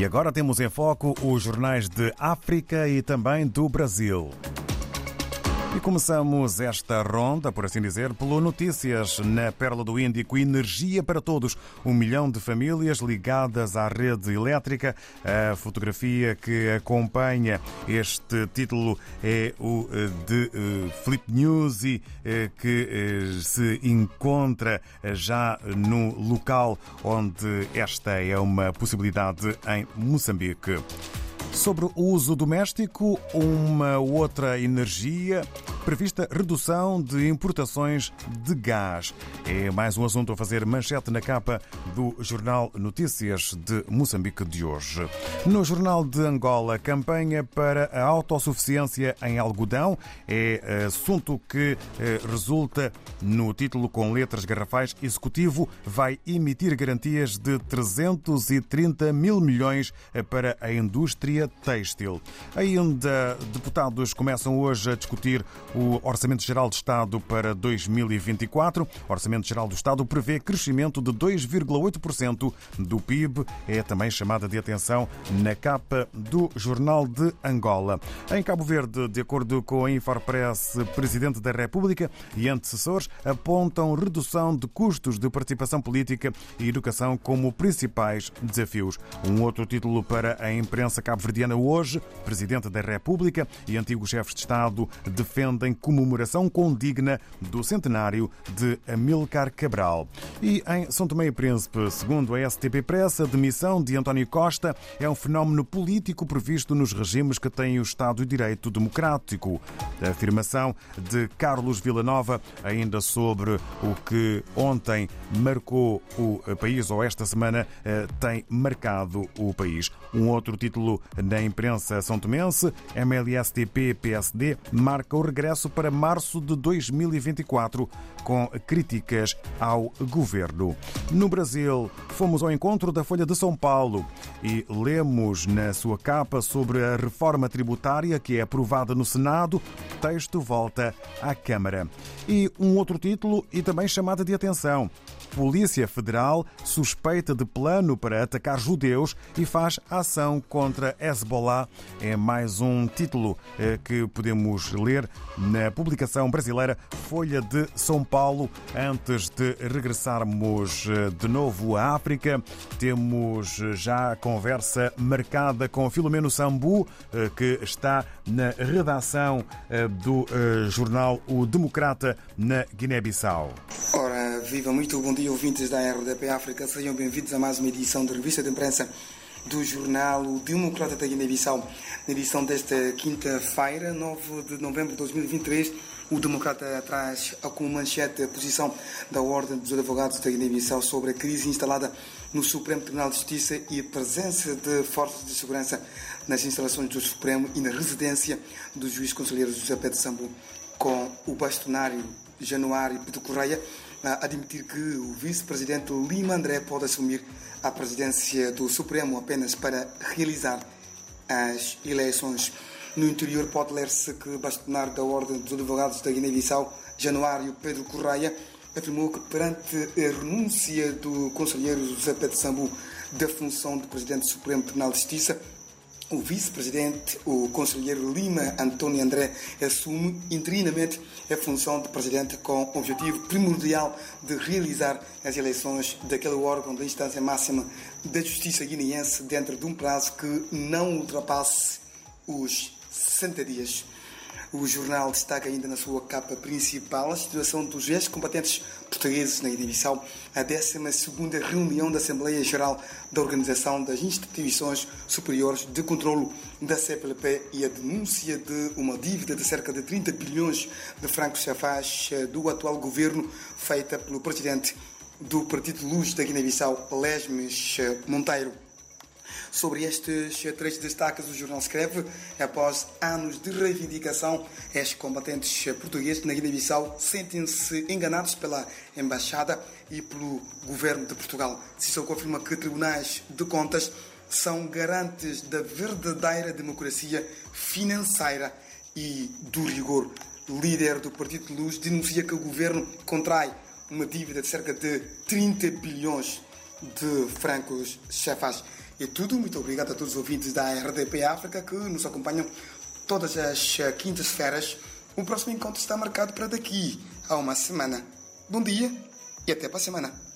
E agora temos em foco os jornais de África e também do Brasil. E começamos esta ronda, por assim dizer, pelo Notícias na Pérola do Índico. Energia para todos. Um milhão de famílias ligadas à rede elétrica. A fotografia que acompanha este título é o eh, de eh, Flip News e eh, que se encontra já no local onde esta é uma possibilidade em Moçambique. Sobre o uso doméstico, uma outra energia prevista redução de importações de gás. É mais um assunto a fazer manchete na capa do Jornal Notícias de Moçambique de hoje. No Jornal de Angola, campanha para a autossuficiência em algodão é assunto que eh, resulta no título com letras garrafais. Executivo vai emitir garantias de 330 mil milhões para a indústria têxtil. Ainda deputados começam hoje a discutir o Orçamento Geral de Estado para 2024. O Orçamento Geral do Estado prevê crescimento de 2,8% do PIB. É também chamada de atenção na capa do Jornal de Angola. Em Cabo Verde, de acordo com a Infopress, Presidente da República e antecessores apontam redução de custos de participação política e educação como principais desafios. Um outro título para a imprensa cabo-verdiana hoje, Presidente da República e antigos chefes de Estado defendem comemoração condigna do centenário de Amilcar Cabral. E em São Tomé e Príncipe, segundo a STP Press, a demissão de António Costa é um fenómeno político previsto nos regimes que têm o Estado de Direito Democrático. A afirmação de Carlos Villanova, ainda sobre o que ontem marcou o país, ou esta semana eh, tem marcado o país. Um outro título na imprensa são tomense, MLSTP-PSD marca o regresso para março de 2024 com críticas ao governo. No Brasil, fomos ao encontro da Folha de São Paulo e lemos na sua capa sobre a reforma tributária que é aprovada no Senado. Texto volta à Câmara. E um outro título e também chamada de atenção. Polícia Federal suspeita de plano para atacar judeus e faz ação contra Hezbollah. É mais um título eh, que podemos ler na publicação brasileira Folha de São Paulo. Antes de regressarmos eh, de novo à África, temos eh, já a conversa marcada com Filomeno Sambu, que está na redação do jornal O Democrata na Guiné-Bissau. Ora, viva muito bom dia, ouvintes da RDP África. Sejam bem-vindos a mais uma edição da revista de imprensa do jornal O Democrata da Guiné-Bissau. Na edição desta quinta-feira, 9 de novembro de 2023, o Democrata traz como manchete a posição da Ordem dos Advogados da Guiné-Bissau sobre a crise instalada no Supremo Tribunal de Justiça e a presença de forças de segurança nas instalações do Supremo e na residência do juiz conselheiro José Pedro Sambu, com o bastonário Januário Pedro Correia a admitir que o vice-presidente Lima André pode assumir a presidência do Supremo apenas para realizar as eleições. No interior pode ler-se que bastonário da Ordem dos Advogados da Guiné-Bissau, Januário Pedro Correia, afirmou que perante a renúncia do conselheiro José Pedro Sambu da função de Presidente do Supremo Tribunal de Justiça, o vice-presidente, o conselheiro Lima Antônio André, assume interinamente a função de presidente com o objetivo primordial de realizar as eleições daquele órgão da instância máxima da justiça guineense dentro de um prazo que não ultrapasse os 60 dias. O jornal destaca ainda na sua capa principal a situação dos ex-combatentes portugueses na Guiné-Bissau, a 12ª reunião da Assembleia Geral da Organização das Instituições Superiores de Controlo da CPLP e a denúncia de uma dívida de cerca de 30 bilhões de francos chafás do atual governo, feita pelo presidente do Partido Luz da Guiné-Bissau, Lesmes Monteiro. Sobre estes três destaques, o jornal escreve: após anos de reivindicação, estes combatentes portugueses na Guiné-Bissau sentem-se enganados pela Embaixada e pelo governo de Portugal. Cicel confirma que tribunais de contas são garantes da verdadeira democracia financeira e do rigor. Líder do Partido de Luz denuncia que o governo contrai uma dívida de cerca de 30 bilhões de francos chefas. É tudo. Muito obrigado a todos os ouvintes da RDP África que nos acompanham todas as quintas-feiras. O próximo encontro está marcado para daqui a uma semana. Bom dia e até para a semana.